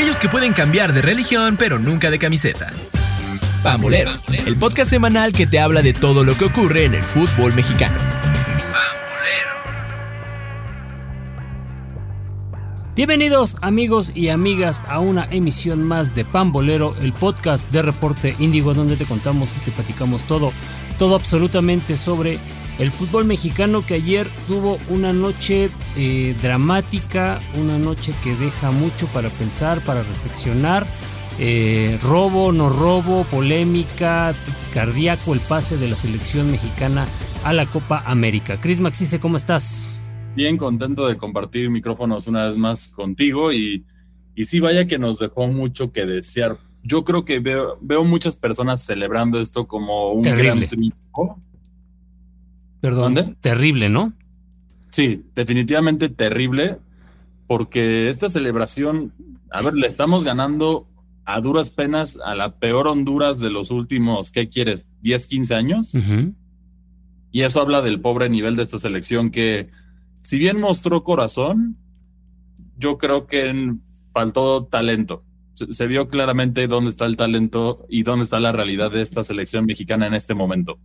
aquellos que pueden cambiar de religión pero nunca de camiseta. Pambolero, el podcast semanal que te habla de todo lo que ocurre en el fútbol mexicano. Bienvenidos amigos y amigas a una emisión más de Pambolero, el podcast de Reporte Índigo donde te contamos y te platicamos todo, todo absolutamente sobre el fútbol mexicano que ayer tuvo una noche eh, dramática, una noche que deja mucho para pensar, para reflexionar. Eh, robo, no robo, polémica, cardíaco, el pase de la selección mexicana a la Copa América. Cris Maxice, ¿cómo estás? Bien, contento de compartir micrófonos una vez más contigo y, y sí, vaya que nos dejó mucho que desear. Yo creo que veo, veo muchas personas celebrando esto como un gran triunfo Perdón. Terrible, ¿no? Sí, definitivamente terrible, porque esta celebración, a ver, le estamos ganando a duras penas a la peor Honduras de los últimos, ¿qué quieres? ¿10, 15 años? Y eso habla del pobre nivel de esta selección que, si bien mostró corazón, yo creo que faltó talento. Se vio claramente dónde está el talento y dónde está la realidad de esta selección mexicana en este momento.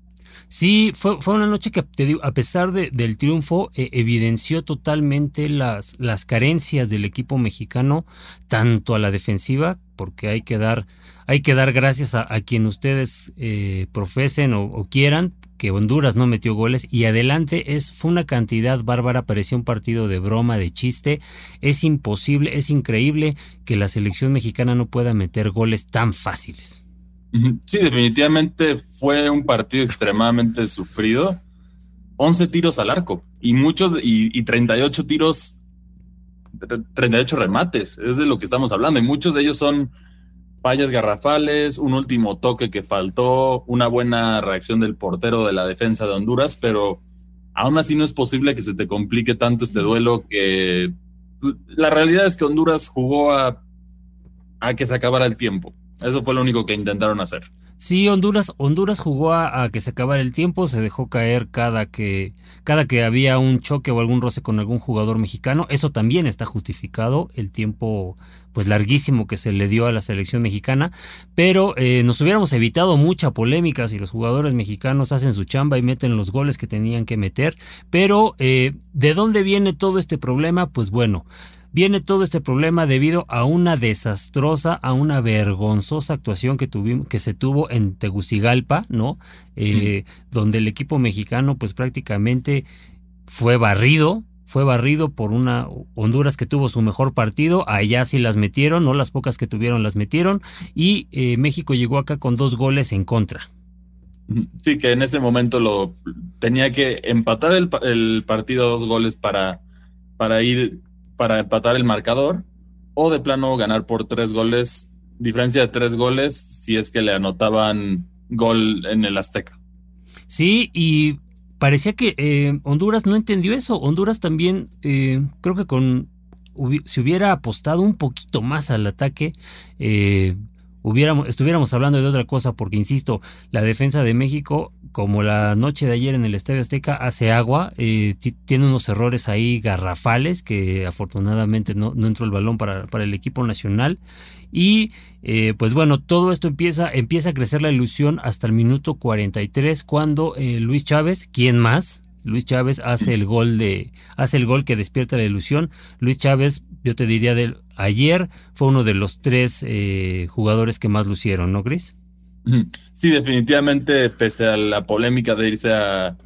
Sí, fue, fue una noche que, te digo, a pesar de, del triunfo, eh, evidenció totalmente las, las carencias del equipo mexicano, tanto a la defensiva, porque hay que dar, hay que dar gracias a, quien ustedes eh, profesen o, quieran, que Honduras no metió goles y adelante es fue una cantidad bárbara, parecía un partido de broma, de chiste. Es imposible, es increíble que la selección mexicana no pueda meter goles tan fáciles. Sí, definitivamente fue un partido extremadamente sufrido. 11 tiros al arco y muchos y, y 38 tiros 38 remates, es de lo que estamos hablando y muchos de ellos son fallas garrafales, un último toque que faltó, una buena reacción del portero de la defensa de Honduras, pero aún así no es posible que se te complique tanto este duelo que la realidad es que Honduras jugó a, a que se acabara el tiempo. Eso fue lo único que intentaron hacer. Sí, Honduras, Honduras jugó a, que se acabara el tiempo, se dejó caer cada que, cada que había un choque o algún roce con algún jugador mexicano. Eso también está justificado, el tiempo pues larguísimo que se le dio a la selección mexicana, pero eh, nos hubiéramos evitado mucha polémica si los jugadores mexicanos hacen su chamba y meten los goles que tenían que meter. Pero, eh, ¿de dónde viene todo este problema? Pues bueno, Viene todo este problema debido a una desastrosa, a una vergonzosa actuación que, tuvimos, que se tuvo en Tegucigalpa, ¿no? Eh, donde el equipo mexicano pues prácticamente fue barrido, fue barrido por una Honduras que tuvo su mejor partido, allá sí las metieron, no las pocas que tuvieron las metieron, y eh, México llegó acá con dos goles en contra. Sí, que en ese momento lo tenía que empatar el, el partido a dos goles para, para ir para empatar el marcador o de plano ganar por tres goles, diferencia de tres goles si es que le anotaban gol en el Azteca. Sí, y parecía que eh, Honduras no entendió eso. Honduras también, eh, creo que con si hubiera apostado un poquito más al ataque, eh, estuviéramos hablando de otra cosa, porque insisto, la defensa de México como la noche de ayer en el Estadio Azteca hace agua, eh, tiene unos errores ahí garrafales que afortunadamente no, no entró el balón para, para, el equipo nacional. Y eh, pues bueno, todo esto empieza, empieza a crecer la ilusión hasta el minuto 43 cuando eh, Luis Chávez, ¿quién más? Luis Chávez hace el gol de hace el gol que despierta la ilusión. Luis Chávez, yo te diría de ayer fue uno de los tres jugadores que más lucieron, ¿no, Gris? Sí, definitivamente, pese a la polémica de irse a,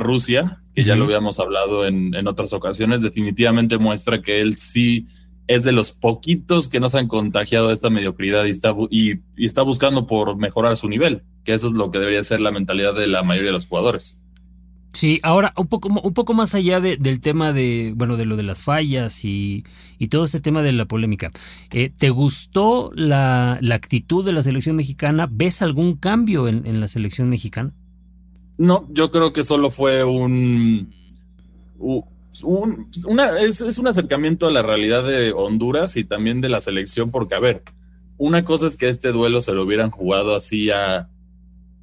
Rusia, que ya lo habíamos hablado en, otras ocasiones, definitivamente muestra que él sí es de los poquitos que no se han contagiado de esta mediocridad y está, y, está buscando por mejorar su nivel, que eso es lo que debería ser la mentalidad de la mayoría de los jugadores. Sí, ahora un poco, un poco más allá del tema de, bueno, de lo de las fallas y, todo este tema de la polémica. Eh, ¿Te gustó la, actitud de la selección mexicana? ¿Ves algún cambio en, la selección mexicana? No, yo creo que solo fue un, un es, un acercamiento a la realidad de Honduras y también de la selección, porque a ver, una cosa es que este duelo se lo hubieran jugado así a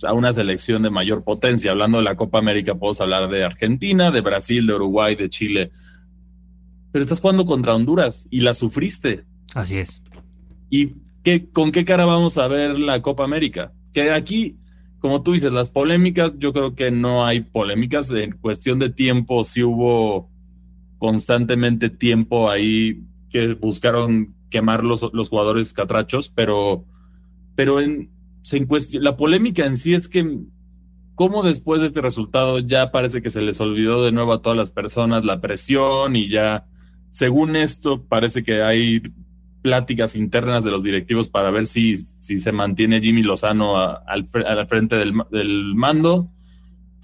a una selección de mayor potencia. Hablando de la Copa América, puedo hablar de Argentina, de Brasil, de Uruguay, de Chile. Pero estás jugando contra Honduras y la sufriste. Así es. ¿Y qué, con qué cara vamos a ver la Copa América? Que aquí, como tú dices, las polémicas, yo creo que no hay polémicas. En cuestión de tiempo, sí hubo constantemente tiempo ahí que buscaron quemar los, los jugadores catrachos, pero, pero en, se la polémica en sí es que cómo después de este resultado ya parece que se les olvidó de nuevo a todas las personas la presión y ya, según esto, parece que hay pláticas internas de los directivos para ver si, si se mantiene Jimmy Lozano al, frente del, del, mando,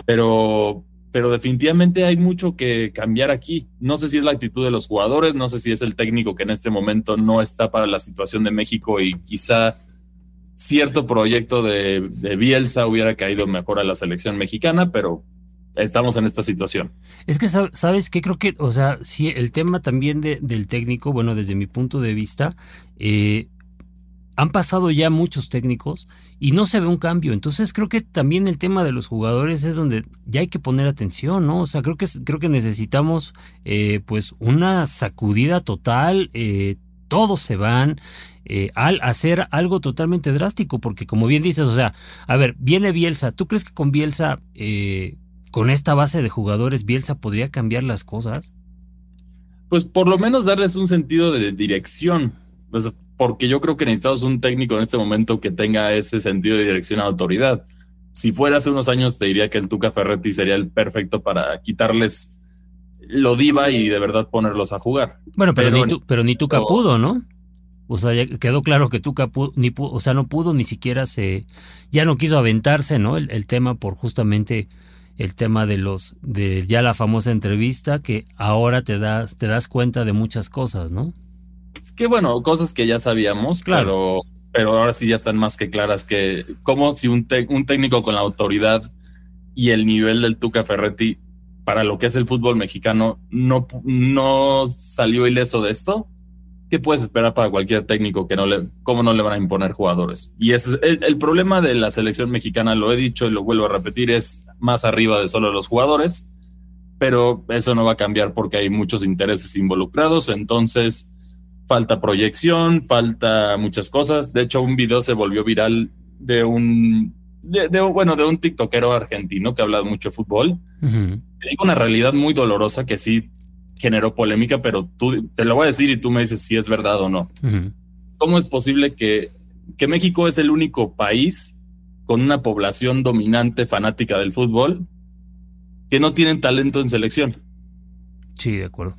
pero, pero definitivamente hay mucho que cambiar aquí. No sé si es la actitud de los jugadores, no sé si es el técnico que en este momento no está para la situación de México y quizá cierto proyecto de, Bielsa hubiera caído mejor a la selección mexicana, pero estamos en esta situación. Es que, ¿sabes qué? Creo que, o sea, sí, el tema también del técnico, bueno, desde mi punto de vista, eh, han pasado ya muchos técnicos y no se ve un cambio. Entonces creo que también el tema de los jugadores es donde ya hay que poner atención, ¿no? O sea, creo que, creo que necesitamos eh, pues una sacudida total. Eh, todos se van. Eh, al hacer algo totalmente drástico, porque como bien dices, o sea, a ver, viene Bielsa, ¿tú crees que con Bielsa, eh, con esta base de jugadores, Bielsa podría cambiar las cosas? Pues por lo menos darles un sentido de dirección, porque yo creo que necesitamos un técnico en este momento que tenga ese sentido de dirección a autoridad. Si fuera hace unos años, te diría que el Tuca Ferretti sería el perfecto para quitarles lo diva y de verdad ponerlos a jugar. Bueno, pero, ni, tu, pero ni Tuca pudo, ¿no? O sea, ya quedó claro que Tuca ni o sea, no pudo ni siquiera se, ya no quiso aventarse, ¿no? El, tema por justamente el tema de los, de ya la famosa entrevista que ahora te das, te das cuenta de muchas cosas, ¿no? Es que bueno, cosas que ya sabíamos, claro. pero, ahora sí ya están más que claras que como si un, un técnico con la autoridad y el nivel del Tuca Ferretti para lo que es el fútbol mexicano no, no salió ileso de esto, ¿qué puedes esperar para cualquier técnico que no le, cómo no le van a imponer jugadores? Y es el, problema de la selección mexicana, lo he dicho y lo vuelvo a repetir, es más arriba de solo los jugadores, pero eso no va a cambiar porque hay muchos intereses involucrados, entonces falta proyección, falta muchas cosas. De hecho, un video se volvió viral de un, de, bueno, de un tiktokero argentino que habla mucho de fútbol. Digo una realidad muy dolorosa que sí generó polémica, pero tú te lo voy a decir y tú me dices si es verdad o no. ¿Cómo es posible que, que México es el único país con una población dominante fanática del fútbol que no tienen talento en selección? Sí, de acuerdo.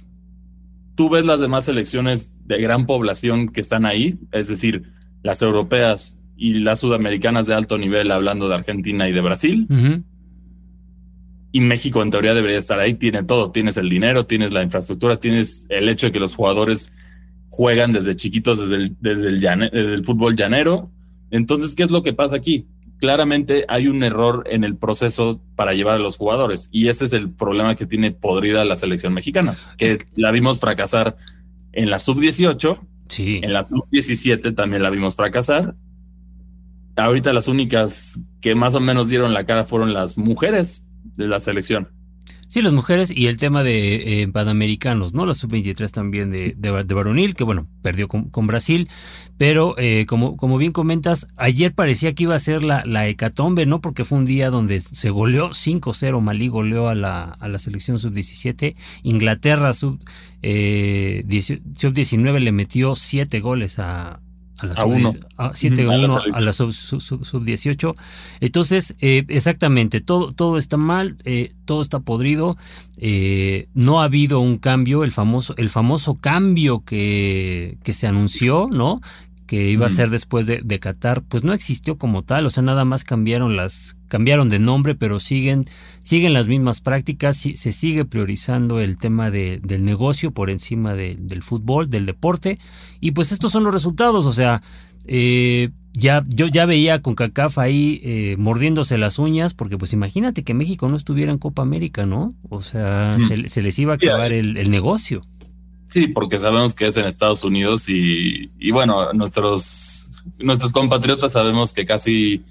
Tú ves las demás selecciones de gran población que están ahí, es decir, las europeas y las sudamericanas de alto nivel, hablando de Argentina y de Brasil y México en teoría debería estar ahí, tiene todo, tienes el dinero, tienes la infraestructura, tienes el hecho de que los jugadores juegan desde chiquitos, desde el, desde el, fútbol llanero. Entonces, ¿qué es lo que pasa aquí? Claramente hay un error en el proceso para llevar a los jugadores y ese es el problema que tiene podrida la selección mexicana, que, la vimos fracasar en la sub-18, sí. en la sub-17 también la vimos fracasar. Ahorita las únicas que más o menos dieron la cara fueron las mujeres, de la selección. Sí, las mujeres y el tema de eh, panamericanos, ¿no? La sub-23 también de, de, varonil, que bueno, perdió con, Brasil, pero eh, como, como bien comentas, ayer parecía que iba a ser la, la hecatombe, ¿no? Porque fue un día donde se goleó 5-0, Malí goleó a la, a la selección sub-17, Inglaterra sub-19 eh, sub le metió 7 goles a, a la sub 7-1 a la sub, 18. Entonces, eh, exactamente, todo, todo está mal, eh, todo está podrido. Eh, no ha habido un cambio, el famoso, el famoso cambio que, que se anunció, ¿no? Que iba a ser después de, de, Qatar, pues no existió como tal, o sea, nada más cambiaron las, cambiaron de nombre, pero siguen, siguen las mismas prácticas, se sigue priorizando el tema de, del negocio por encima del fútbol, del deporte, y pues estos son los resultados, o sea, eh, ya, yo ya veía con CACAF ahí eh, mordiéndose las uñas, porque pues imagínate que México no estuviera en Copa América, ¿no? O sea, mm. se, les iba a acabar el, el negocio. Sí, porque sabemos que es en Estados Unidos y, bueno, nuestros, nuestros compatriotas sabemos que casi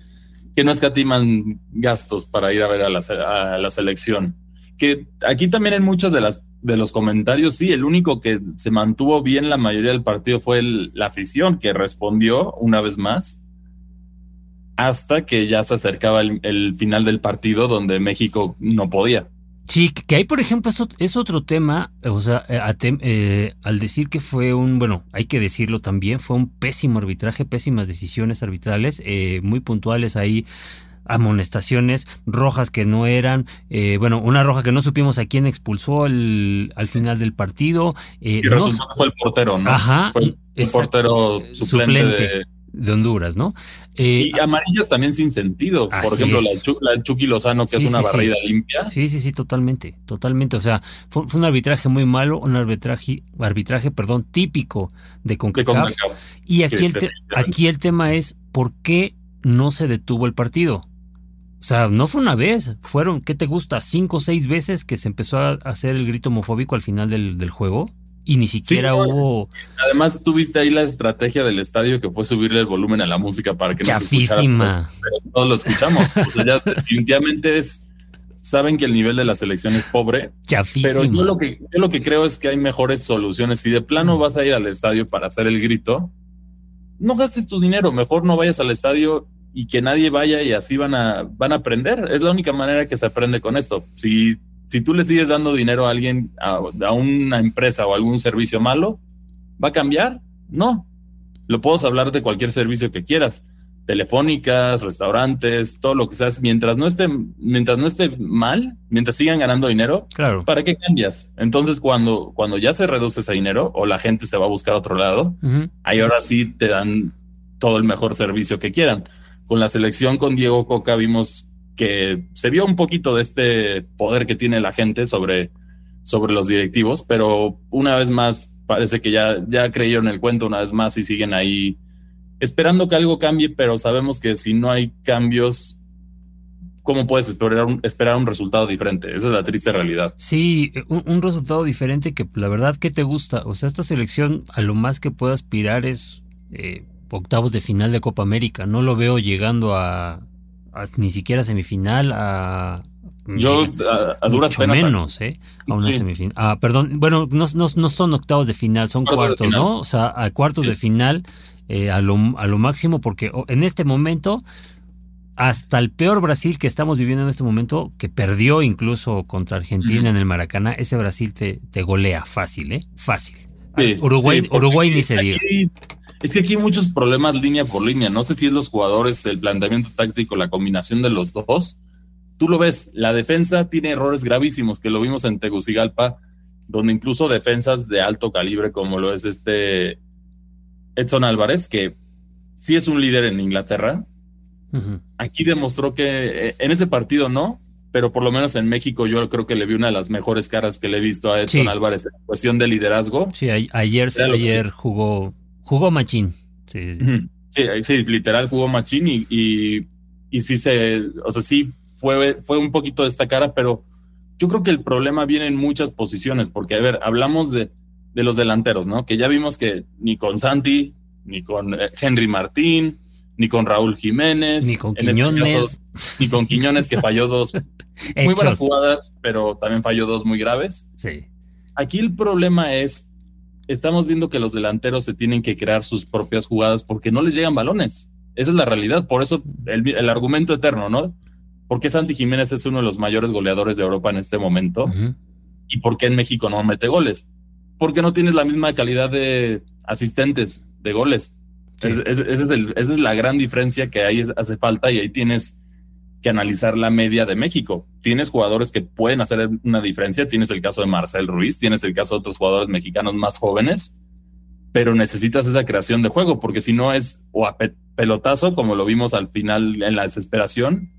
que no escatiman gastos para ir a ver a la, a la selección. Que aquí también en muchas de las de los comentarios, sí, el único que se mantuvo bien la mayoría del partido fue la afición, que respondió una vez más, hasta que ya se acercaba el, final del partido donde México no podía. Sí, que ahí, por ejemplo, es, otro tema, o sea, eh, eh, al decir que fue un, bueno, hay que decirlo también, fue un pésimo arbitraje, pésimas decisiones arbitrales, eh, muy puntuales ahí amonestaciones, rojas que no eran, eh, bueno, una roja que no supimos a quién expulsó al final del partido. Eh, y resultó que fue el portero, ¿no? Ajá. Fue el, portero suplente, de, Honduras, ¿no? Eh, y amarillas también sin sentido. Por ejemplo, la, Chucky Lozano, que es una barrida limpia. Sí, sí, sí, totalmente, totalmente. O sea, fue, un arbitraje muy malo, un arbitraje, arbitraje, perdón, típico de CONCACAF. Y aquí, el aquí el tema es, ¿por qué no se detuvo el partido? O sea, no fue una vez, fueron, ¿qué te gusta? Cinco o seis veces que se empezó a hacer el grito homofóbico al final del, juego y ni siquiera hubo. Además, tuviste ahí la estrategia del estadio que fue subirle el volumen a la música para que no se escuchara. Pero todos lo escuchamos. o sea, ya definitivamente es. Saben que el nivel de la selección es pobre. Chafísima. Pero yo lo que yo lo que creo es que hay mejores soluciones. Si de plano vas a ir al estadio para hacer el grito, no gastes tu dinero. Mejor no vayas al estadio y que nadie vaya y así van a, van a aprender. Es la única manera que se aprende con esto. Si, si tú le sigues dando dinero a alguien, a, una empresa o algún servicio malo, ¿va a cambiar? No. Lo puedes hablar de cualquier servicio que quieras. Telefónicas, restaurantes, todo lo que seas, mientras no esté, mientras no esté mal, mientras sigan ganando dinero, claro. ¿para qué cambias? Entonces, cuando, cuando ya se reduce ese dinero o la gente se va a buscar a otro lado, ahí ahora sí te dan todo el mejor servicio que quieran con la selección con Diego Coca vimos que se vio un poquito de este poder que tiene la gente sobre, sobre los directivos, pero una vez más parece que ya, ya creyeron el cuento una vez más y siguen ahí esperando que algo cambie, pero sabemos que si no hay cambios, ¿cómo puedes esperar un, esperar un resultado diferente? Esa es la triste realidad. Sí, un, resultado diferente que la verdad que te gusta. O sea, esta selección a lo más que puede aspirar es eh, octavos de final de Copa América. No lo veo llegando a, ni siquiera semifinal, a yo a, duras menos, ¿eh? A una semifinal. Ah, perdón, bueno, no, no, son octavos de final, son cuartos, ¿no? O sea, a cuartos de final eh, a, lo, a lo máximo, porque en este momento, hasta el peor Brasil que estamos viviendo en este momento, que perdió incluso contra Argentina en el Maracaná, ese Brasil te, te golea fácil, ¿eh? Fácil. Uruguay, Uruguay ni se diga. Es que aquí hay muchos problemas línea por línea. No sé si es los jugadores, el planteamiento táctico, la combinación de los dos. Tú lo ves, la defensa tiene errores gravísimos, que lo vimos en Tegucigalpa, donde incluso defensas de alto calibre, como lo es este Edson Álvarez, que sí es un líder en Inglaterra, aquí demostró que eh, en ese partido no, pero por lo menos en México yo creo que le vi una de las mejores caras que le he visto a Edson Álvarez en cuestión de liderazgo. Sí, ayer, ayer jugó Jugó Machín. Sí. sí, literal jugó Machín y, y, sí se, o sea, sí fue, fue un poquito de esta cara, pero yo creo que el problema viene en muchas posiciones, porque a ver, hablamos de, de los delanteros, ¿no? Que ya vimos que ni con Santi, ni con eh, Henry Martín, ni con Raúl Jiménez, ni con este Quiñones, ni con Quiñones que falló dos muy buenas jugadas, pero también falló dos muy graves. Sí. Aquí el problema es estamos viendo que los delanteros se tienen que crear sus propias jugadas porque no les llegan balones. Esa es la realidad. Por eso el, argumento eterno, ¿no? ¿Por qué Santi Jiménez es uno de los mayores goleadores de Europa en este momento? ¿Y por qué en México no mete goles? Porque no tienes la misma calidad de asistentes de goles. esa es la gran diferencia que ahí hace falta y ahí tienes que analizar la media de México. Tienes jugadores que pueden hacer una diferencia, tienes el caso de Marcel Ruiz, tienes el caso de otros jugadores mexicanos más jóvenes, pero necesitas esa creación de juego, porque si no es o a pelotazo, como lo vimos al final en la desesperación,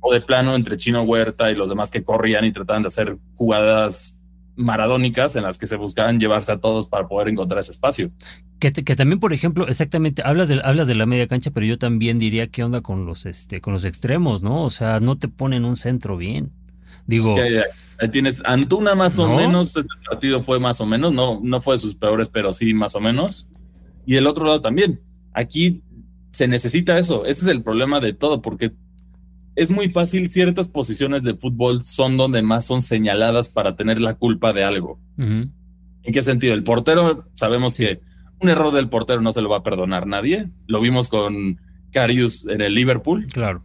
o de plano entre Chino Huerta y los demás que corrían y trataban de hacer jugadas maradónicas en las que se buscaban llevarse a todos para poder encontrar ese espacio. Que, también, por ejemplo, exactamente, hablas de, hablas de la media cancha, pero yo también diría qué onda con los, este, con los extremos, ¿no? O sea, no te ponen un centro bien. Digo. ahí, tienes Antuna más o menos, este partido fue más o menos, no, no fue de sus peores, pero sí más o menos. Y el otro lado también. Aquí se necesita eso. Ese es el problema de todo, porque es muy fácil, ciertas posiciones de fútbol son donde más son señaladas para tener la culpa de algo. ¿En qué sentido? El portero, sabemos que un error del portero no se lo va a perdonar nadie. Lo vimos con Carius en el Liverpool. Claro.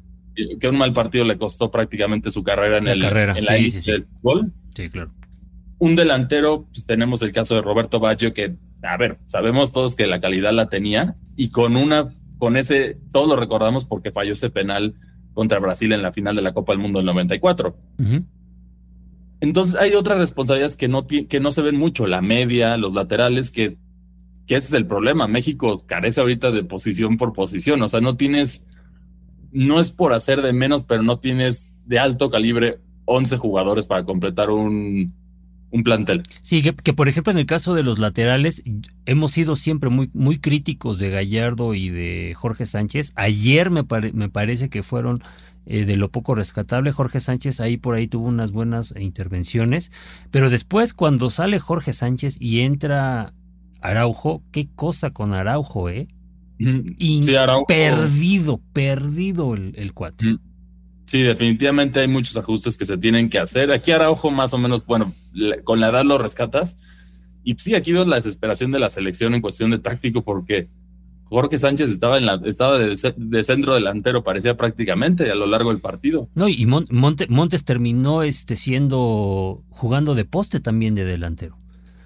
Que un mal partido le costó prácticamente su carrera en, la el, carrera. en la sí, sí, del fútbol. Sí, claro. Un delantero, pues tenemos el caso de Roberto Baggio, que, a ver, sabemos todos que la calidad la tenía y con una, con ese, todos lo recordamos porque falló ese penal contra Brasil en la final de la Copa del Mundo del 94. Entonces hay otras responsabilidades que no, que no se ven mucho, la media, los laterales, que, que ese es el problema. México carece ahorita de posición por posición, o sea, no tienes no es por hacer de menos, pero no tienes de alto calibre 11 jugadores para completar un, un plantel. Sí, que, por ejemplo en el caso de los laterales hemos sido siempre muy, muy críticos de Gallardo y de Jorge Sánchez. Ayer me, me parece que fueron eh, de lo poco rescatable. Jorge Sánchez ahí por ahí tuvo unas buenas intervenciones, pero después cuando sale Jorge Sánchez y entra Araujo, qué cosa con Araujo, ¿eh? Y perdido, perdido el, el cuate. Sí, definitivamente hay muchos ajustes que se tienen que hacer. Aquí Araujo más o menos, bueno, con la edad lo rescatas. Y sí, aquí veo la desesperación de la selección en cuestión de táctico porque Jorge Sánchez estaba en la estaba de, centro delantero, parecía prácticamente a lo largo del partido. No, y Montes terminó este siendo jugando de poste también de delantero.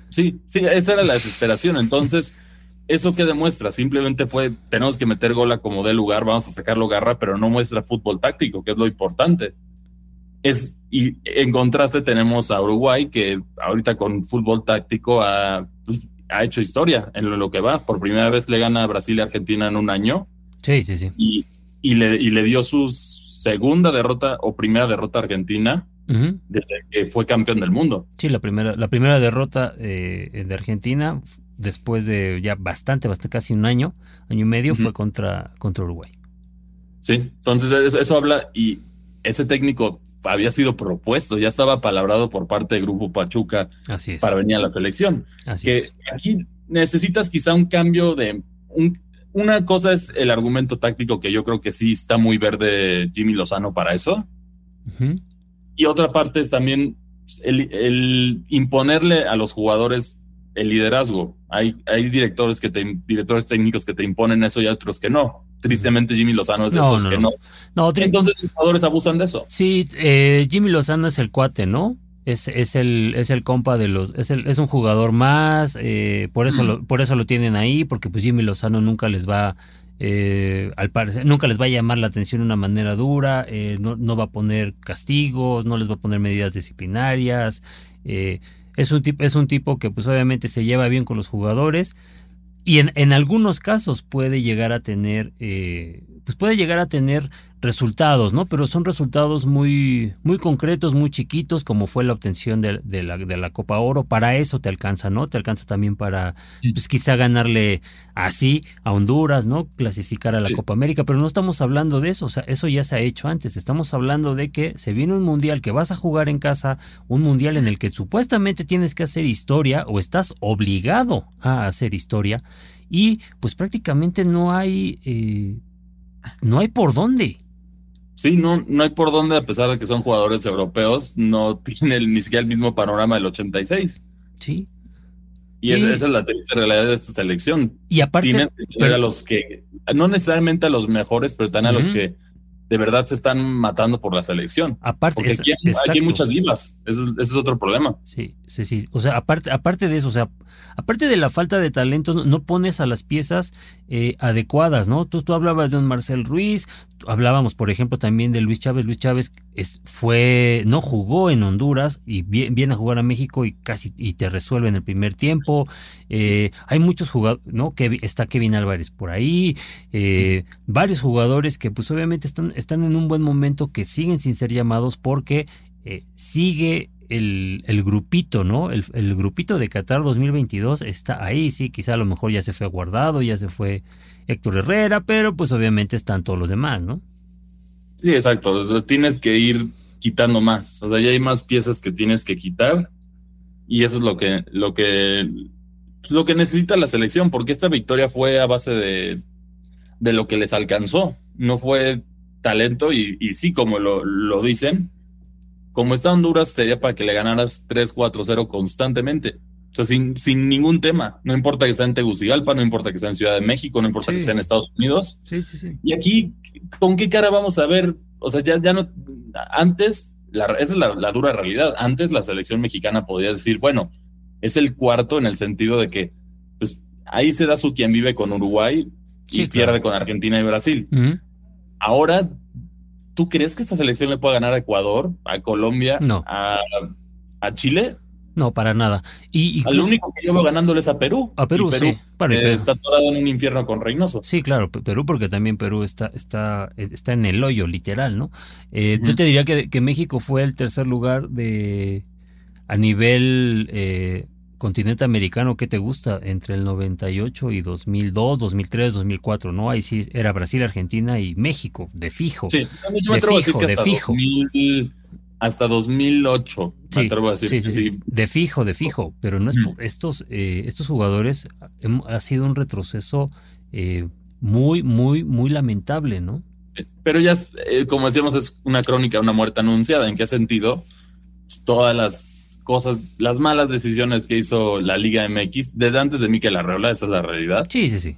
Sí, sí, esa era la desesperación. Entonces, ¿Eso qué demuestra? Simplemente fue, tenemos que meter gola como de lugar, vamos a sacarlo garra, pero no muestra fútbol táctico, que es lo importante. Es, y en contraste tenemos a Uruguay, que ahorita con fútbol táctico ha, pues, ha hecho historia en lo, que va. Por primera vez le gana a Brasil y Argentina en un año. Sí, sí, sí. Y, y, le, y le dio su segunda derrota o primera derrota a Argentina desde que fue campeón del mundo. Sí, la primera, la primera derrota eh, de Argentina después de ya bastante, bastante casi un año, año y medio, fue contra, contra Uruguay. Sí, entonces eso, habla y ese técnico había sido propuesto, ya estaba palabrado por parte del Grupo Pachuca Así es. para venir a la selección. Así que es. aquí necesitas quizá un cambio de... Un, una cosa es el argumento táctico que yo creo que sí está muy verde Jimmy Lozano para eso. Y otra parte es también el, el, imponerle a los jugadores el liderazgo. Hay, hay directores, que te, directores técnicos que te imponen eso y otros que no. Tristemente Jimmy Lozano es de esos que no. no. Entonces los jugadores abusan de eso. Sí, eh, Jimmy Lozano es el cuate, ¿no? Es, es, el, es el compa de los. Es, el, es un jugador más. Eh, por, eso lo, por eso lo tienen ahí, porque pues Jimmy Lozano nunca les va. Eh, al parecer, nunca les va a llamar la atención de una manera dura, no, no, va a poner castigos, no les va a poner medidas disciplinarias. Eh, es un, tipo, es un tipo que pues obviamente se lleva bien con los jugadores y en, en algunos casos puede llegar a tener, eh, pues puede llegar a tener resultados, ¿no? Pero son resultados muy, muy concretos, muy chiquitos, como fue la obtención de, la, de, la, Copa Oro. Para eso te alcanza, ¿no? Te alcanza también para, pues quizá ganarle así a Honduras, ¿no? Clasificar a la Copa América, pero no estamos hablando de eso, o sea, eso ya se ha hecho antes. Estamos hablando de que se viene un mundial que vas a jugar en casa, un mundial en el que supuestamente tienes que hacer historia o estás obligado a hacer historia y pues prácticamente no hay, eh, no hay por dónde. Sí, no, no hay por dónde, a pesar de que son jugadores europeos, no tienen ni siquiera el mismo panorama del 86. Sí. Y esa, es la triste realidad de esta selección. Y aparte. Tienen a los que, no necesariamente a los mejores, pero también a los que de verdad se están matando por la selección. Aparte, Porque aquí, hay muchas vivas. Ese, es otro problema. Sí, sí, sí. O sea, aparte, aparte de eso, o sea, aparte de la falta de talento, no pones a las piezas eh, adecuadas, ¿no? Tú, tú hablabas de un Marcel Ruiz, hablábamos, por ejemplo, también de Luis Chávez. Luis Chávez es, fue, no jugó en Honduras y viene, a jugar a México y casi y te resuelve en el primer tiempo. Eh, hay muchos jugadores, ¿no? Que está Kevin Álvarez por ahí, eh, varios jugadores que pues obviamente están están en un buen momento que siguen sin ser llamados porque eh, sigue el, grupito, ¿no? El, grupito de Qatar 2022 está ahí, sí, quizá a lo mejor ya se fue guardado, ya se fue Héctor Herrera, pero pues obviamente están todos los demás, ¿no? Sí, exacto, tienes que ir quitando más, o sea, ya hay más piezas que tienes que quitar y eso es lo que, lo que, pues, lo que necesita la selección, porque esta victoria fue a base de, de lo que les alcanzó, no fue talento y, y sí, como lo, lo, dicen, como está Honduras, sería para que le ganaras 3-4-0 constantemente. O sea, sin, sin ningún tema. No importa que sea en Tegucigalpa, no importa que sea en Ciudad de México, no importa que sea en Estados Unidos. Sí, sí, sí. Y aquí, ¿con qué cara vamos a ver? O sea, ya, ya no. Antes, la, esa es la, la dura realidad. Antes la selección mexicana podía decir, bueno, es el cuarto en el sentido de que, pues, ahí se da su quien vive con Uruguay y Sí, pierde claro. con Argentina y Brasil. Ujú. Ahora, ¿tú crees que esta selección le puede ganar a Ecuador, a Colombia, No. a, a Chile? No, para nada. Y Al incluso- único que yo veo ganándoles a Perú. a Perú, sí. Y eh, Perú. está atorado en un infierno con Reynoso. Sí, claro, Pe- Perú, porque también Perú está, está, está en el hoyo, literal, ¿no? Eh. Yo te diría que, que México fue el tercer lugar de a nivel eh, continente americano, ¿qué te gusta? Entre el 98 y 2002, 2003, 2004, ¿no? Ahí sí era Brasil, Argentina y México, de fijo. Sí, yo me De atrevo a decir fijo, que de hasta fijo. 2000 hasta 2008, me Sí, atrevo a decir. sí, sí, sí, de fijo, de fijo, pero no es po- estos eh, estos jugadores ha sido un retroceso eh, muy muy muy lamentable, ¿no? Pero ya, eh, como decíamos, es una crónica una muerte anunciada. ¿En qué sentido? Todas las cosas, las malas decisiones que hizo la Liga MX desde antes de Mikel Arreola, esa es la realidad. Sí, sí, sí.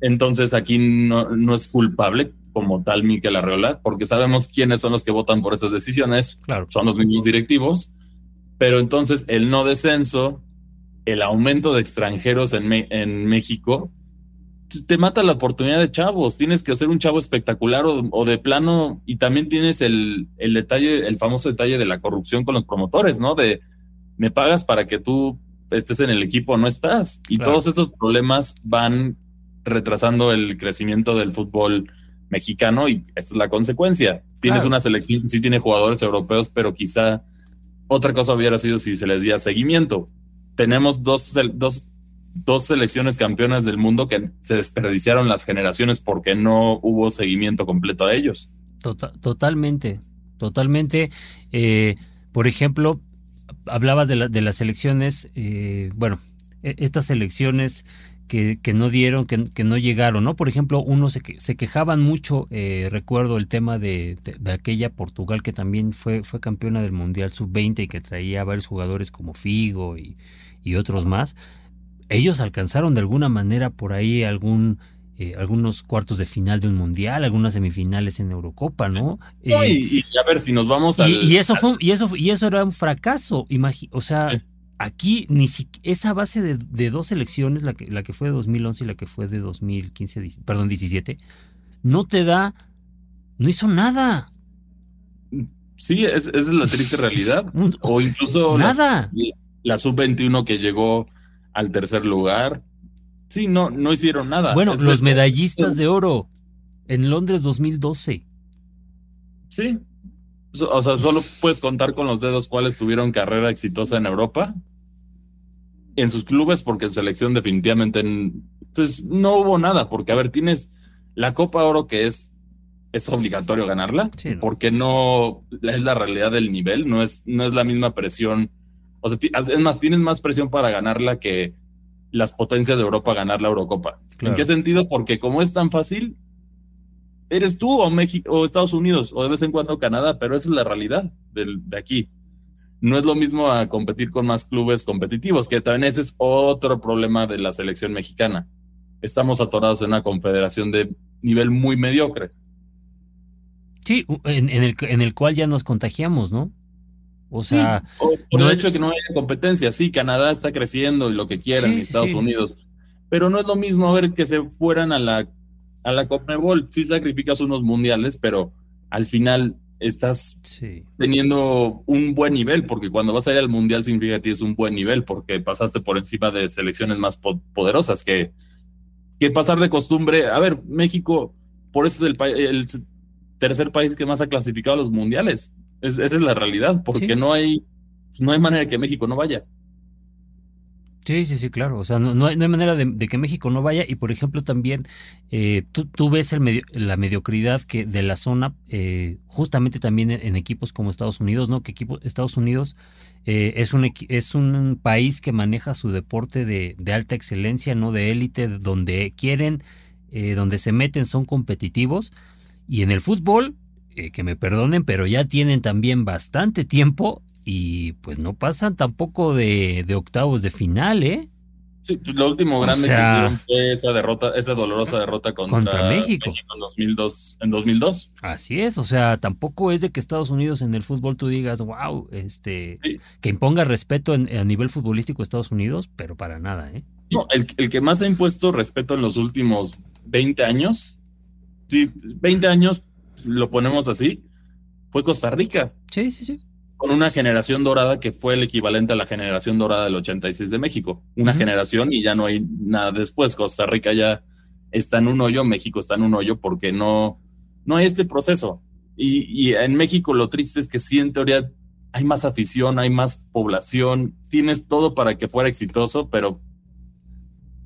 Entonces aquí no, no es culpable como tal Mikel Arreola, porque sabemos quiénes son los que votan por esas decisiones, Claro. son los mismos directivos, pero entonces el no descenso, el aumento de extranjeros en, en México, te mata la oportunidad de chavos. Tienes que hacer un chavo espectacular o, o de plano, y también tienes el, el detalle, el famoso detalle de la corrupción con los promotores, ¿no? De me pagas para que tú estés en el equipo o no estás. Y Claro. todos esos problemas van retrasando el crecimiento del fútbol mexicano y esta es la consecuencia. Tienes Claro. una selección, sí tiene jugadores europeos, pero quizá otra cosa hubiera sido si se les diera seguimiento. Tenemos dos, dos, dos selecciones campeonas del mundo que se desperdiciaron las generaciones porque no hubo seguimiento completo a ellos. Tota- totalmente, totalmente. Eh, por ejemplo, hablabas de, la- de las elecciones, eh, bueno, e- estas elecciones que, que no dieron, que, que no llegaron, ¿no? Por ejemplo, uno se, se quejaban mucho, eh, recuerdo el tema de, de- aquella Portugal que también fue, fue campeona del Mundial Sub-20 y que traía varios jugadores como Figo y, y otros más. Ellos alcanzaron de alguna manera por ahí algún... eh, algunos cuartos de final de un mundial, algunas semifinales en Eurocopa, ¿no? No, Eh, y, y a ver, si nos vamos al... y, y eso fue, y eso, y eso era un fracaso. imagi- o sea, Sí. aquí ni si, esa base de, de dos elecciones, la que, la que fue de 2011 y la que fue de 2015, dic- perdón, 17, no te da, no hizo nada. Sí, es- esa es la triste realidad. O incluso nada. la sub-21 que llegó al tercer lugar. Sí, no, no hicieron nada. Bueno, los medallistas de oro en Londres 2012. Sí. O sea, solo puedes contar con los dedos cuáles tuvieron carrera exitosa en Europa. En sus clubes, porque en selección definitivamente pues no hubo nada. Porque, a ver, tienes la Copa Oro que es, es obligatorio ganarla. Sí, ¿no? Porque no es la realidad del nivel, no es, no es la misma presión. O sea, es más, tienes más presión para ganarla que las potencias de Europa ganar la Eurocopa. Claro. ¿En qué sentido? Porque como es tan fácil, eres tú o México o Estados Unidos o de vez en cuando Canadá, pero esa es la realidad del- de aquí. No es lo mismo a competir con más clubes competitivos, que también ese es otro problema de la selección mexicana. Estamos atorados en una confederación de nivel muy mediocre. Sí, en, en el, en el cual ya nos contagiamos, ¿no? O sea, Sí, o por no el es- hecho de que no haya competencia, sí, Canadá está creciendo y lo que quieran, Sí, y sí, Estados sí. Unidos, pero no es lo mismo ver que se fueran a la, a la Conmebol, sí sacrificas unos mundiales, pero al final estás sí. teniendo un buen nivel, porque cuando vas a ir al mundial significa que tienes un buen nivel, porque pasaste por encima de selecciones más po- poderosas que, que pasar de costumbre. A ver, México, por eso es el, el tercer país que más ha clasificado a los mundiales. Es- esa es la realidad, porque Sí. no hay no hay manera que México no vaya. Sí, sí, sí, claro. O sea, no, no hay, no hay manera de, de que México no vaya. Y por ejemplo, también eh, tú, tú ves el medio- la mediocridad que de la zona, eh, justamente también en, en equipos como Estados Unidos, ¿no? Que equipo, Estados Unidos eh, es, un, es un país que maneja su deporte de, de alta excelencia, ¿no? De élite, donde quieren, eh, donde se meten, son competitivos. Y en el fútbol, eh, que me perdonen, pero ya tienen también bastante tiempo y pues no pasan tampoco de, de octavos de final, ¿eh? Sí, pues lo último grande que hicieron fue esa derrota, esa dolorosa derrota contra, México. en, 2002, en 2002. Así es, o sea, tampoco es de que Estados Unidos en el fútbol tú digas, wow, este, que imponga respeto a nivel futbolístico Estados Unidos, pero para nada, ¿eh? No, el, el, que más ha impuesto respeto en los últimos 20 años, sí, 20 años, lo ponemos así, fue Costa Rica. Sí, sí, sí con una generación dorada que fue el equivalente a la generación dorada del 86 de México. Una generación y ya no hay nada después. Costa Rica ya está en un hoyo, México está en un hoyo porque no, no hay este proceso. Y, en México lo triste es que sí, en teoría, hay más afición, hay más población, tienes todo para que fuera exitoso, pero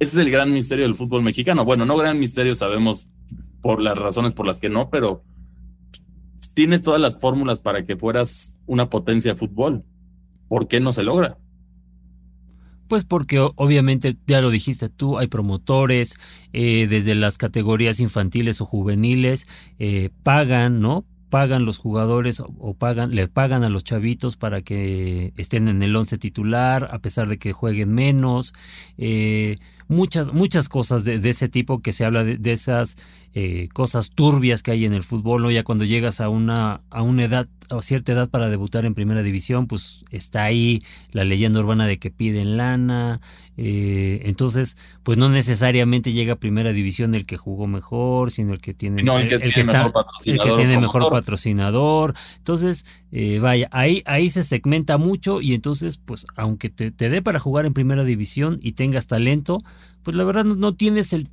ese es el gran misterio del fútbol mexicano. Bueno, no gran misterio, sabemos por las razones por las que no, pero tienes todas las fórmulas para que fueras una potencia de fútbol. ¿Por qué no se logra? Pues porque obviamente, ya lo dijiste tú, hay promotores eh, desde las categorías infantiles o juveniles, eh, pagan, ¿no? Pagan los jugadores o pagan, le pagan a los chavitos para que estén en el once titular, a pesar de que jueguen menos. Eh, muchas, muchas cosas de, ese tipo que se habla de, esas eh, cosas turbias que hay en el fútbol, ¿no? Ya cuando llegas a una, a una edad, a cierta edad para debutar en primera división, pues está ahí la leyenda urbana de que piden lana. Eh, entonces, pues no necesariamente llega a primera división el que jugó mejor, sino el que tiene, el, que, está, el que tiene mejor patrocinador. Entonces, eh, vaya, ahí, ahí se segmenta mucho y entonces, pues, aunque te, te dé para jugar en primera división y tengas talento, pues la verdad no, tienes el,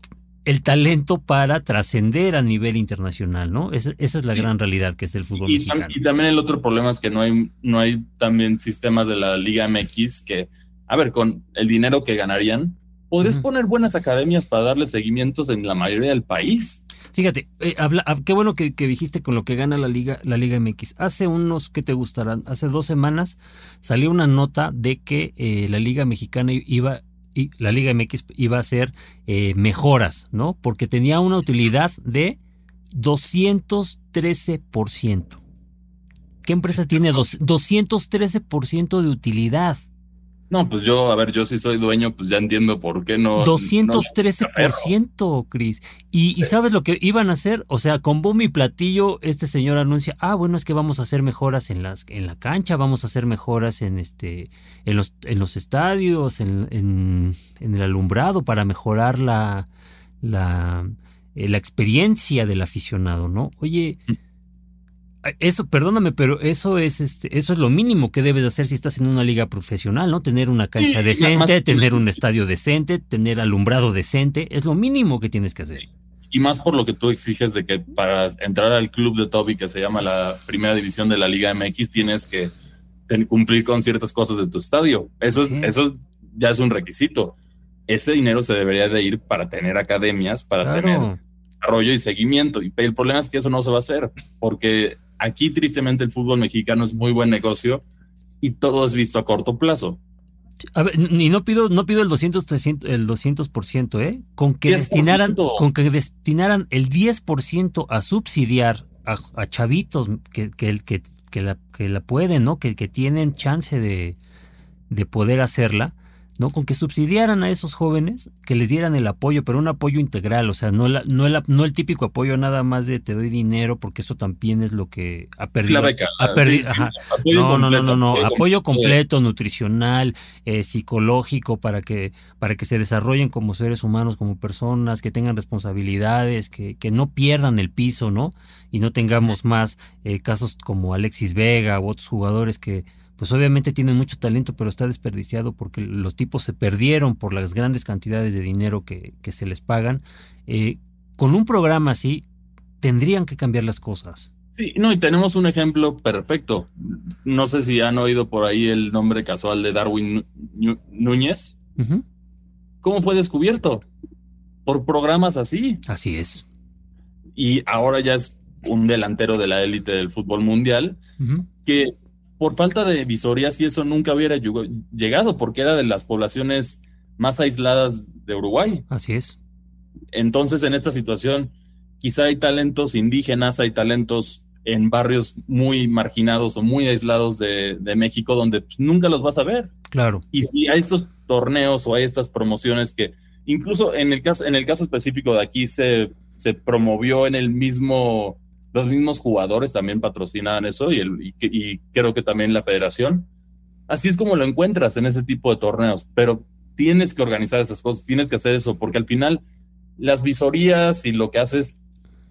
el, talento para trascender a nivel internacional, ¿no? esa es la gran realidad que es el fútbol mexicano. Y también el otro problema es que no hay, no hay también sistemas de la Liga MX que, a ver, con el dinero que ganarían, podrías poner buenas academias para darle seguimientos en la mayoría del país. Fíjate, eh, habla, ah, qué bueno que, dijiste con lo que gana la Liga, la Liga MX. Hace unos, ¿qué te gustarán? Hace dos semanas salió una nota de que eh, la Liga Mexicana iba y la Liga MX iba a hacer eh, mejoras, ¿no? Porque tenía una utilidad de 213%. ¿Qué empresa tiene 213% de utilidad? No, pues yo, a ver, yo sí soy dueño, pues ya entiendo por qué no. 213%, Cris. Y, y, sabes lo que iban a hacer? O sea, con boom y platillo, este señor anuncia, ah, bueno, es que vamos a hacer mejoras en las, en la cancha, vamos a hacer mejoras en este, en los, en los estadios, en, en, en el alumbrado, para mejorar la, la, eh, la experiencia del aficionado, ¿no? Oye. Mm. Eso, perdóname, pero eso es este, eso es lo mínimo que debes hacer si estás en una liga profesional, ¿no? Tener una cancha decente, tener un estadio decente, tener alumbrado decente, es lo mínimo que tienes que hacer. Y más por lo que tú exiges de que para entrar al club de Toby, que se llama la primera división de la Liga MX, tienes que cumplir con ciertas cosas de tu estadio. Eso, eso ya es un requisito. Ese dinero se debería de ir para tener academias, para tener desarrollo y seguimiento. Y el problema es que eso no se va a hacer, porque Aquí, tristemente, el fútbol mexicano es muy buen negocio y todo es visto a corto plazo. A ver, y no pido, no pido el 200, el 200%, ¿eh? Con que destinaran, con que destinaran el 10% a subsidiar a, chavitos que, que, que, que, la, que la pueden, ¿no? Que, que tienen chance de, de poder hacerla ¿no? Con que subsidiaran a esos jóvenes, que les dieran el apoyo, pero un apoyo integral, o sea, no, la, no, el, no el típico apoyo nada más de te doy dinero, porque eso también es lo que ha perdido. no, no, no, no, no, apoyo completo, nutricional, eh, psicológico, para que, para que se desarrollen como seres humanos, como personas, que tengan responsabilidades, que, que no pierdan el piso, ¿no? Y no tengamos más eh, casos como Alexis Vega u otros jugadores que pues obviamente tienen mucho talento, pero está desperdiciado porque los tipos se perdieron por las grandes cantidades de dinero que, se les pagan. Eh, con un programa así, tendrían que cambiar las cosas. Sí, no, y tenemos un ejemplo perfecto. No sé si han oído por ahí el nombre casual de Darwin Núñez. ¿Cómo fue descubierto? Por programas así. Así es. Y ahora ya es un delantero de la élite del fútbol mundial que por falta de visorías y eso nunca hubiera llegado, porque era de las poblaciones más aisladas de Uruguay. Así es. Entonces, en esta situación, quizá hay talentos indígenas, hay talentos en barrios muy marginados o muy aislados de, México donde pues, nunca los vas a ver. Claro. Y si hay estos torneos o hay estas promociones que incluso en el caso, en el caso específico de aquí se, se promovió en el mismo, los mismos jugadores también patrocinaban eso y, el, y creo que también la federación. Así es como lo encuentras en ese tipo de torneos, pero tienes que organizar esas cosas, tienes que hacer eso, porque al final las visorías y lo que haces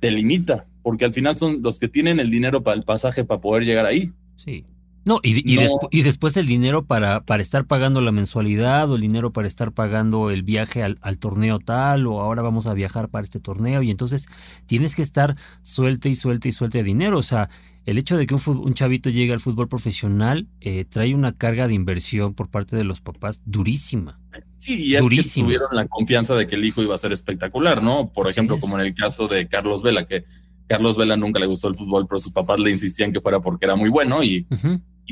te limita, porque al final son los que tienen el dinero para el pasaje para poder llegar ahí. Sí. No, y, y, después el dinero para, para estar pagando la mensualidad o el dinero para estar pagando el viaje al, al, torneo tal o ahora vamos a viajar para este torneo y entonces tienes que estar suelte y suelte y suelte de dinero. O sea, el hecho de que un, un chavito llegue al fútbol profesional eh, trae una carga de inversión por parte de los papás durísima. Sí, y es que tuvieron la confianza de que el hijo iba a ser espectacular, ¿no? Por ejemplo, como en el caso de Carlos Vela, que Carlos Vela nunca le gustó el fútbol, pero sus papás le insistían que fuera porque era muy bueno y,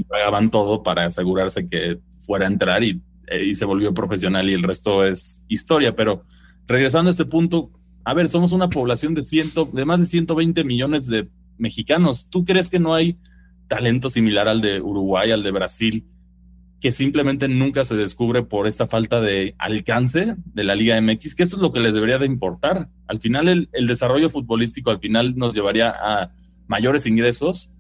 pagaban todo para asegurarse que fuera a entrar y, eh, y, se volvió profesional y el resto es historia. Pero regresando a este punto, a ver, somos una población de, ciento, de más de 120 millones de mexicanos. ¿Tú crees que no hay talento similar al de Uruguay, al de Brasil? Que simplemente nunca se descubre por esta falta de alcance de la Liga MX, que esto es lo que les debería de importar. Al final el, desarrollo futbolístico al final nos llevaría a mayores ingresos,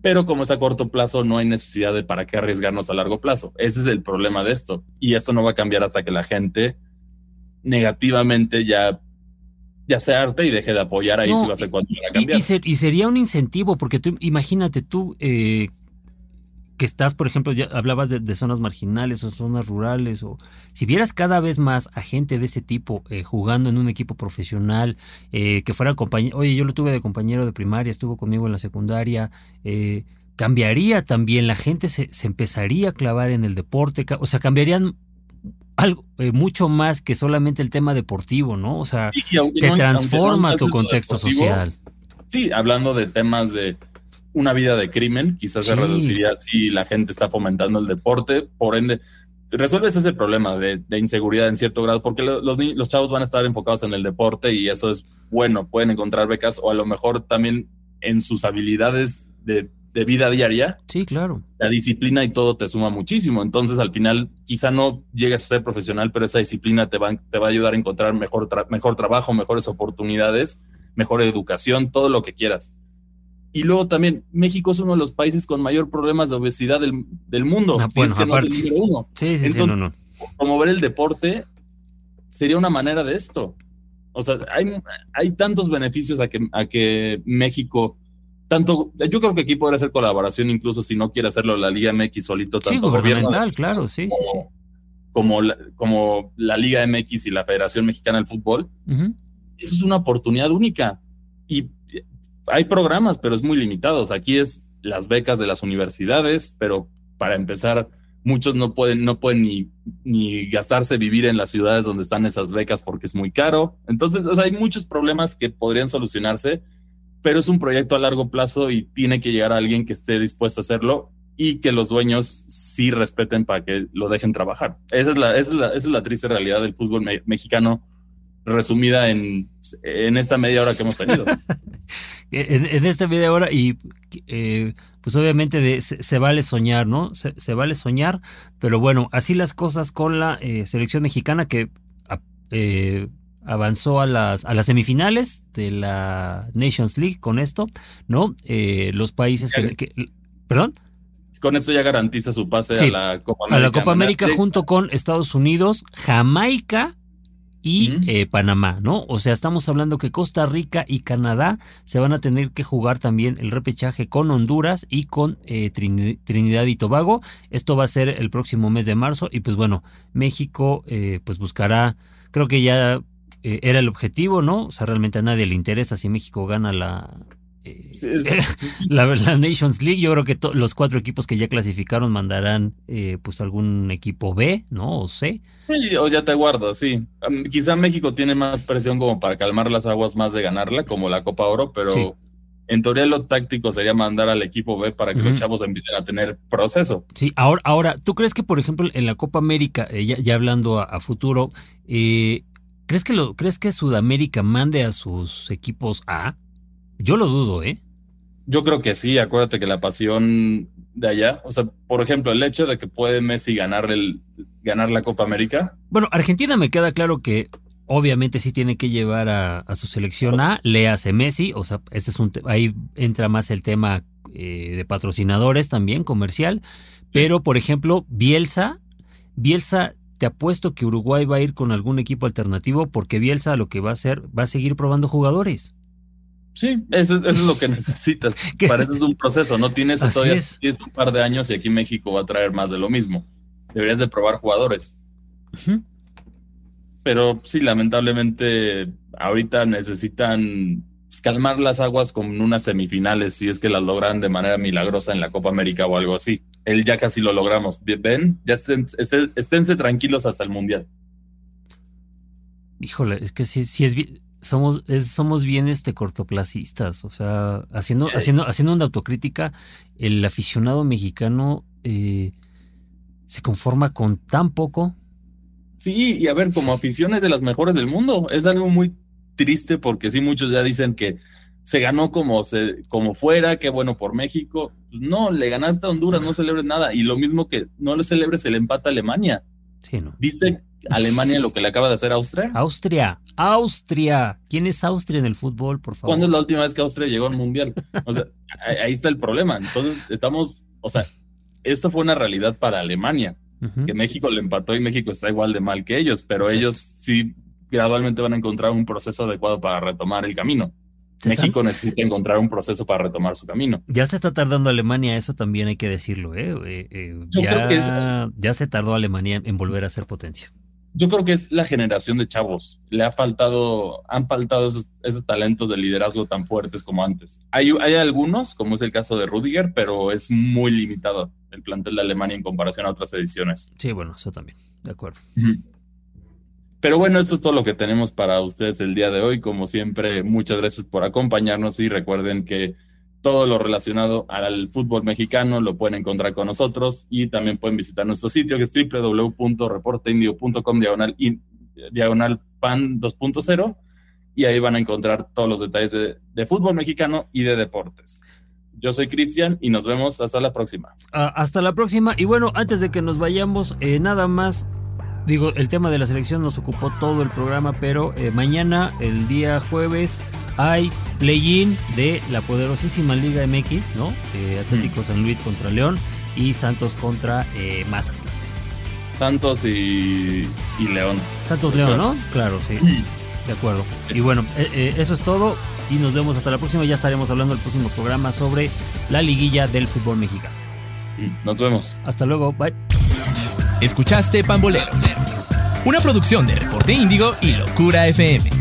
pero como es a corto plazo no hay necesidad de para qué arriesgarnos a largo plazo. Ese es el problema de esto. Y esto no va a cambiar hasta que la gente negativamente ya ya se arte y deje de apoyar ahí si va a ser cuando a cambiar. Y, sería un incentivo, porque tú imagínate tú eh, que estás, por ejemplo, ya hablabas de, zonas marginales o zonas rurales, o si vieras cada vez más a gente de ese tipo eh, jugando en un equipo profesional, eh, que fuera compañero, oye, yo lo tuve de compañero de primaria, estuvo conmigo en la secundaria, eh, cambiaría también, la gente se, empezaría a clavar en el deporte, o sea, cambiarían algo mucho más que solamente el tema deportivo, ¿no? O sea, te transforma tu contexto social. Sí, hablando de temas de una vida de crimen, quizás se reduciría si la gente está fomentando el deporte, por ende, resuelves ese problema de, inseguridad en cierto grado, porque los, los, chavos van a estar enfocados en el deporte y eso es bueno, pueden encontrar becas o a lo mejor también en sus habilidades de, vida diaria. Sí, claro. La disciplina y todo te suma muchísimo, entonces al final quizá no llegues a ser profesional, pero esa disciplina te va, te va a ayudar a encontrar mejor, mejor trabajo, mejores oportunidades, mejor educación, todo lo que quieras. Y luego también, México es uno de los países con mayor problemas de obesidad del, mundo. Ah, es que no es el número uno. Sí, sí, Entonces, sí, no, no. Promover el deporte sería una manera de esto. O sea, hay, hay tantos beneficios a que, a que México, tanto, yo creo que aquí podría hacer colaboración, incluso si no quiere hacerlo la Liga MX solito. Tanto sí, gubernamental, claro, sí, sí, sí. Como la, como la Liga MX y la Federación Mexicana del Fútbol. Eso es una oportunidad única. Y hay programas, pero es muy limitados. Aquí es las becas de las universidades, pero para empezar, muchos no pueden, no pueden ni, gastarse vivir en las ciudades donde están esas becas porque es muy caro. Entonces, hay muchos problemas que podrían solucionarse, pero es un proyecto a largo plazo y tiene que llegar a alguien que esté dispuesto a hacerlo y que los dueños sí respeten para que lo dejen trabajar. Esa es la, esa es la, triste realidad del fútbol mexicano resumida en, en esta media hora que hemos tenido. en, esta media hora y eh, pues obviamente se, vale soñar, ¿no? Se, vale soñar, pero bueno, así las cosas con la eh, selección mexicana que eh, avanzó a las, a las semifinales de la Nations League con esto, ¿no? los países que, ¿Perdón? Con esto ya garantiza su pase a la Copa América. A la Copa América junto con Estados Unidos, Jamaica y eh, Panamá, ¿no? O sea, estamos hablando que Costa Rica y Canadá se van a tener que jugar también el repechaje con Honduras y con eh, Trinidad y Tobago. Esto va a ser el próximo mes de marzo y pues bueno, México eh, pues buscará, creo que ya era el objetivo, ¿no? O sea, realmente a nadie le interesa si México gana la, la, Nations League, yo creo que los cuatro equipos que ya clasificaron mandarán eh, pues algún equipo B, ¿no? O C. o ya te guardo, sí. quizá México tiene más presión como para calmar las aguas más de ganarla, como la Copa Oro, pero en teoría lo táctico sería mandar al equipo B para que los chavos empiecen a tener proceso. Sí, ahora, ahora, ¿tú crees que, por ejemplo, en la Copa América, eh, ya, hablando a, futuro, eh, ¿Crees que, lo, ¿Crees que Sudamérica mande a sus equipos A? Yo lo dudo, ¿eh? Yo creo que sí, acuérdate que la pasión de allá, o sea, por ejemplo, el hecho de que puede Messi ganar, el, ganar la Copa América. Bueno, Argentina me queda claro que obviamente sí tiene que llevar a, su selección A, le hace Messi, o sea, ese es un ahí entra más el tema eh, de patrocinadores también, comercial, pero por ejemplo, Bielsa, Bielsa te apuesto que Uruguay va a ir con algún equipo alternativo porque Bielsa lo que va a hacer, va a seguir probando jugadores. Sí, eso, es lo que necesitas. Para eso es un proceso, no tienes todavía un par de años y aquí México va a traer más de lo mismo. Deberías de probar jugadores. Pero sí, lamentablemente ahorita necesitan pues, calmar las aguas con unas semifinales, si es que las logran de manera milagrosa en la Copa América o algo así. Él ya casi lo logramos. Ven, ya estén, esténse tranquilos hasta el Mundial. Híjole, es que sí, sí es bien, somos, somos bien este cortoplacistas, o sea, haciendo, haciendo, haciendo una autocrítica, el aficionado mexicano eh, se conforma con tan poco. Sí, y a ver, como aficiones de las mejores del mundo, es algo muy triste porque sí, muchos ya dicen que se ganó como, se, como fuera, qué bueno por México. Pues no, le ganaste a Honduras, no celebres nada. Y lo mismo que no le celebres el empate a Alemania. Sí, ¿no? ¿Viste Alemania lo que le acaba de hacer Austria? Austria, Austria. ¿Quién es Austria en el fútbol, por favor? ¿Cuándo es la última vez que Austria llegó al Mundial? O sea, ahí está el problema. Entonces, estamos, o sea, esto fue una realidad para Alemania, que México le empató y México está igual de mal que ellos, pero ellos sí gradualmente van a encontrar un proceso adecuado para retomar el camino. México necesita encontrar un proceso para retomar su camino. Ya se está tardando Alemania, eso también hay que decirlo. ¿eh? eh, eh ya, ya se tardó Alemania en volver a ser potencia. Yo creo que es la generación de chavos. Le ha faltado, han faltado esos, talentos de liderazgo tan fuertes como antes. Hay, hay algunos, como es el caso de Rudiger, pero es muy limitado el plantel de Alemania en comparación a otras ediciones. Sí, bueno, eso también, de acuerdo. Pero bueno, esto es todo lo que tenemos para ustedes el día de hoy. Como siempre, muchas gracias por acompañarnos y recuerden que todo lo relacionado al fútbol mexicano lo pueden encontrar con nosotros y también pueden visitar nuestro sitio que es www.reporteindio.com diagonal, diagonal pan 2.0 y ahí van a encontrar todos los detalles de, fútbol mexicano y de deportes. Yo soy Cristian y nos vemos hasta la próxima. Ah, hasta la próxima. Y bueno, antes de que nos vayamos, eh, nada más digo, el tema de la selección nos ocupó todo el programa, pero eh, mañana, el día jueves, hay play-in de la poderosísima Liga MX, ¿no? Eh, Atlético San Luis contra León y Santos contra eh, Mazatlán. Santos y, León. Santos León, ¿no? Claro, sí. De acuerdo. Y bueno, eso es todo y nos vemos hasta la próxima. Ya estaremos hablando el próximo programa sobre la liguilla del fútbol mexicano. Nos vemos. Hasta luego. Bye. Escuchaste Pambolero, una producción de Reporte Índigo y Locura FM.